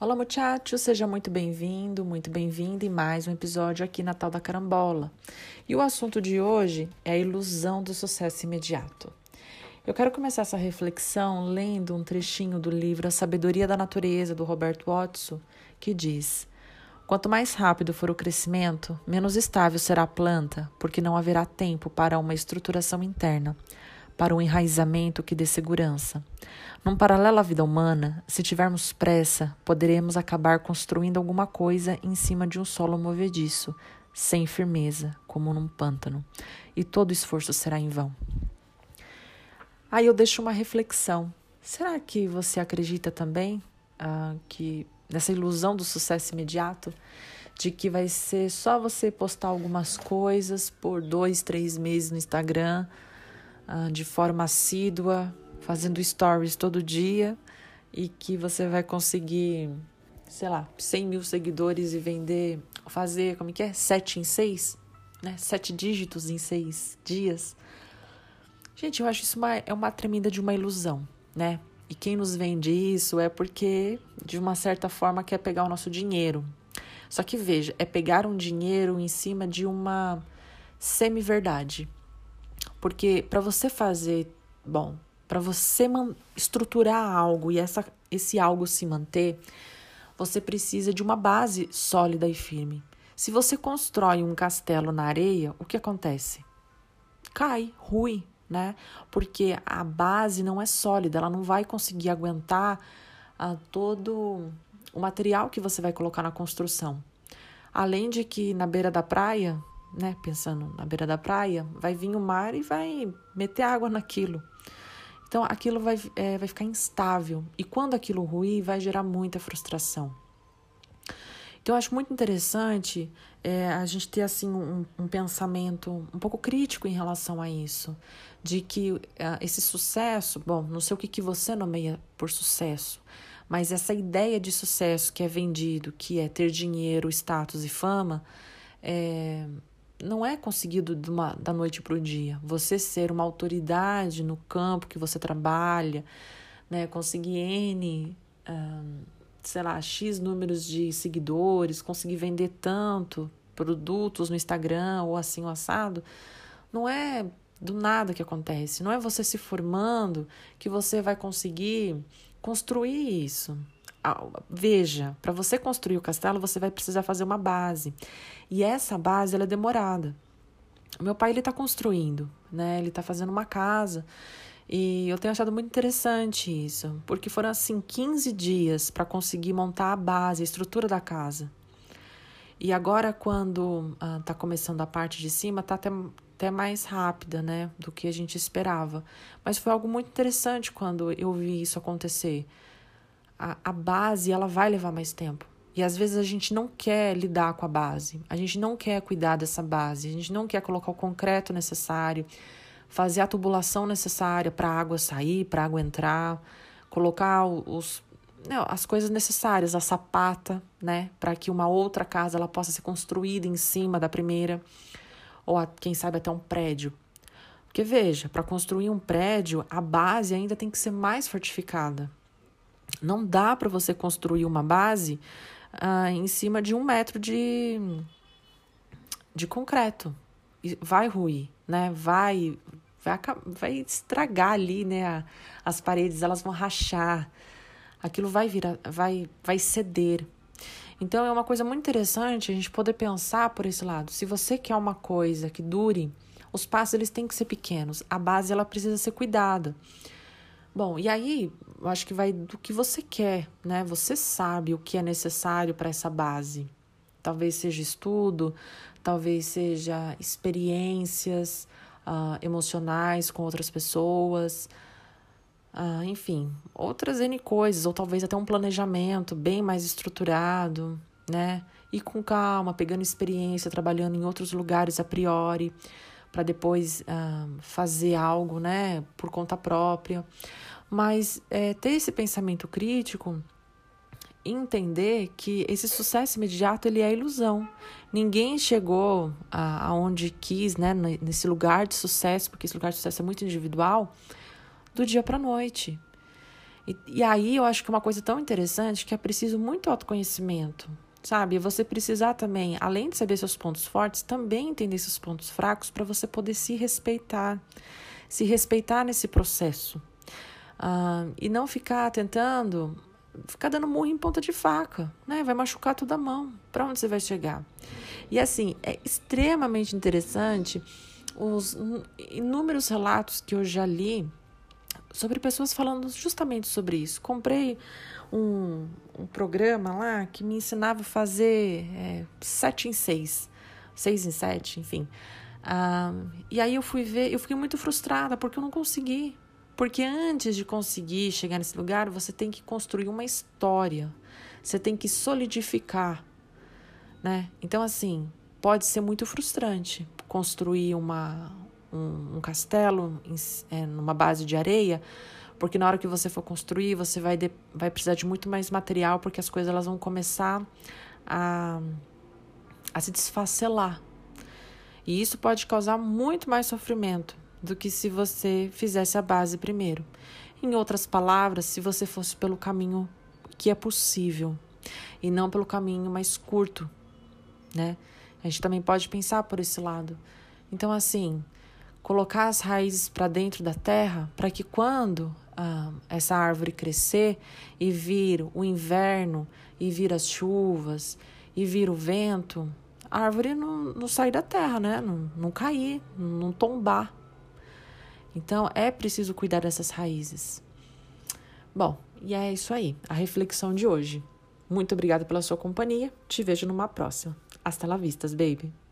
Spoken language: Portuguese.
Olá, muchacho, seja muito bem-vindo, muito bem-vinda em mais um episódio aqui na Tal da Carambola. E o assunto de hoje é a ilusão do sucesso imediato. Eu quero começar essa reflexão lendo um trechinho do livro A Sabedoria da Natureza, do Robert Watson, que diz: Quanto mais rápido for o crescimento, menos estável será a planta, porque não haverá tempo para uma estruturação interna para um enraizamento que dê segurança. Num paralelo à vida humana, se tivermos pressa, poderemos acabar construindo alguma coisa em cima de um solo movediço, sem firmeza, como num pântano, e todo esforço será em vão. Aí eu deixo uma reflexão. Será que você acredita também ah, que nessa ilusão do sucesso imediato, de que vai ser só você postar algumas coisas por dois, três meses no Instagram? Uh, de forma assídua, fazendo stories todo dia e que você vai conseguir, sei lá, 100 mil seguidores e vender, fazer, como que é? Sete em seis? Né? Sete dígitos em seis dias. Gente, eu acho isso uma, é uma tremenda de uma ilusão, né? E quem nos vende isso é porque, de uma certa forma, quer pegar o nosso dinheiro. Só que veja, é pegar um dinheiro em cima de uma semi-verdade. Porque para você fazer, bom, para você estruturar algo e essa, esse algo se manter, você precisa de uma base sólida e firme. Se você constrói um castelo na areia, o que acontece? Cai, rui, né? Porque a base não é sólida, ela não vai conseguir aguentar ah, todo o material que você vai colocar na construção. Além de que na beira da praia né, pensando na beira da praia, vai vir o mar e vai meter água naquilo. Então aquilo vai, é, vai ficar instável. E quando aquilo ruir, vai gerar muita frustração. Então eu acho muito interessante é, a gente ter assim um, um, pensamento um pouco crítico em relação a isso. De que uh, esse sucesso, bom, não sei o que, que você nomeia por sucesso, mas essa ideia de sucesso que é vendido, que é ter dinheiro, status e fama, é, não é conseguido uma, da noite para o dia. Você ser uma autoridade no campo que você trabalha, né, conseguir N, um, sei lá, X números de seguidores, conseguir vender tanto produtos no Instagram ou assim o assado, não é do nada que acontece. Não é você se formando que você vai conseguir construir isso veja, para você construir o castelo, você vai precisar fazer uma base. E essa base ela é demorada. Meu pai ele está construindo, né? Ele está fazendo uma casa. E eu tenho achado muito interessante isso, porque foram assim 15 dias para conseguir montar a base, a estrutura da casa. E agora, quando está ah, começando a parte de cima, está até, até mais rápida, né, do que a gente esperava. Mas foi algo muito interessante quando eu vi isso acontecer a, a base ela vai levar mais tempo. E às vezes a gente não quer lidar com a base, a gente não quer cuidar dessa base, a gente não quer colocar o concreto necessário, fazer a tubulação necessária para a água sair, para a água entrar, colocar os, não, as coisas necessárias, a sapata, né, para que uma outra casa ela possa ser construída em cima da primeira, ou a, quem sabe até um prédio. Porque veja, para construir um prédio, a base ainda tem que ser mais fortificada. Não dá para você construir uma base ah, em cima de um metro de, de concreto. Vai ruir, né? Vai, vai, vai estragar ali, né? A, as paredes, elas vão rachar. Aquilo vai virar, vai, vai ceder. Então é uma coisa muito interessante a gente poder pensar por esse lado. Se você quer uma coisa que dure, os passos eles têm que ser pequenos. A base ela precisa ser cuidada. Bom, e aí eu acho que vai do que você quer, né? Você sabe o que é necessário para essa base. Talvez seja estudo, talvez seja experiências uh, emocionais com outras pessoas, uh, enfim, outras N coisas, ou talvez até um planejamento bem mais estruturado, né? E com calma, pegando experiência, trabalhando em outros lugares a priori para depois uh, fazer algo, né, por conta própria. Mas é, ter esse pensamento crítico entender que esse sucesso imediato ele é ilusão. Ninguém chegou aonde quis, né, nesse lugar de sucesso, porque esse lugar de sucesso é muito individual, do dia para noite. E, e aí eu acho que é uma coisa tão interessante que é preciso muito autoconhecimento, sabe? Você precisar também, além de saber seus pontos fortes, também entender seus pontos fracos para você poder se respeitar, se respeitar nesse processo. Uh, e não ficar tentando ficar dando murro em ponta de faca, né? Vai machucar toda a mão. Para onde você vai chegar? E assim, é extremamente interessante os inúmeros relatos que eu já li sobre pessoas falando justamente sobre isso. Comprei um, um programa lá que me ensinava a fazer é, sete em seis, seis em sete, enfim. Ah, e aí eu fui ver, eu fiquei muito frustrada porque eu não consegui. Porque antes de conseguir chegar nesse lugar, você tem que construir uma história. Você tem que solidificar, né? Então assim, pode ser muito frustrante construir uma um, um castelo em, é, numa base de areia, porque na hora que você for construir, você vai, de, vai precisar de muito mais material, porque as coisas elas vão começar a, a se desfacelar. E isso pode causar muito mais sofrimento do que se você fizesse a base primeiro. Em outras palavras, se você fosse pelo caminho que é possível e não pelo caminho mais curto, né? A gente também pode pensar por esse lado. Então, assim, colocar as raízes para dentro da terra para que quando ah, essa árvore crescer e vir o inverno e vir as chuvas e vir o vento, a árvore não, não sair da terra, né? Não, não cair, não tombar. Então é preciso cuidar dessas raízes. Bom, e é isso aí, a reflexão de hoje. Muito obrigada pela sua companhia. Te vejo numa próxima. Hasta la vista, baby.